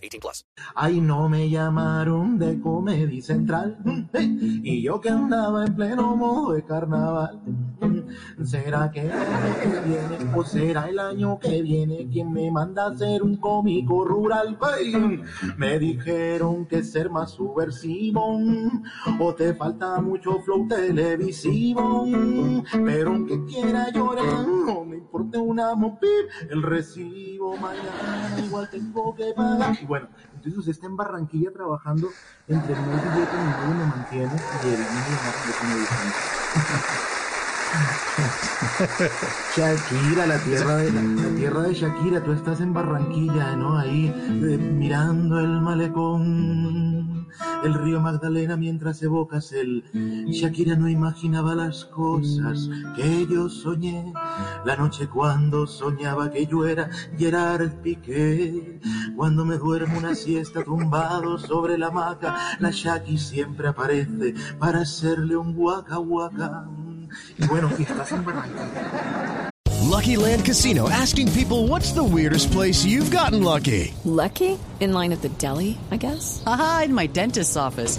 18 plus. Ay, no me llamaron de Comedy Central. Y yo que andaba en pleno modo de carnaval. ¿Será que el año que viene o será el año que viene quien me manda a ser un cómico rural? Ay, me dijeron que ser más subversivo o te falta mucho flow televisivo. Pero aunque quiera llorar, no me importa una mopip, el recibo mañana igual tengo que pagar. Y bueno, entonces usted está en Barranquilla trabajando entre el y nadie me mantiene y el niño más de Shakira, la tierra de la, tierra de Shakira, tú estás en Barranquilla, ¿no? Ahí eh, mirando el malecón, el río Magdalena mientras evocas el Shakira no imaginaba las cosas que yo soñé, la noche cuando soñaba que yo era Gerard Piqué, cuando me duermo una siesta tumbado sobre la hamaca, la Shaki siempre aparece para hacerle un guaca guaca. Y bueno, y estás en Barranquilla. Lucky Land Casino asking people what's the weirdest place you've gotten lucky? Lucky? In line at the deli, I guess? Aha, in my dentist's office.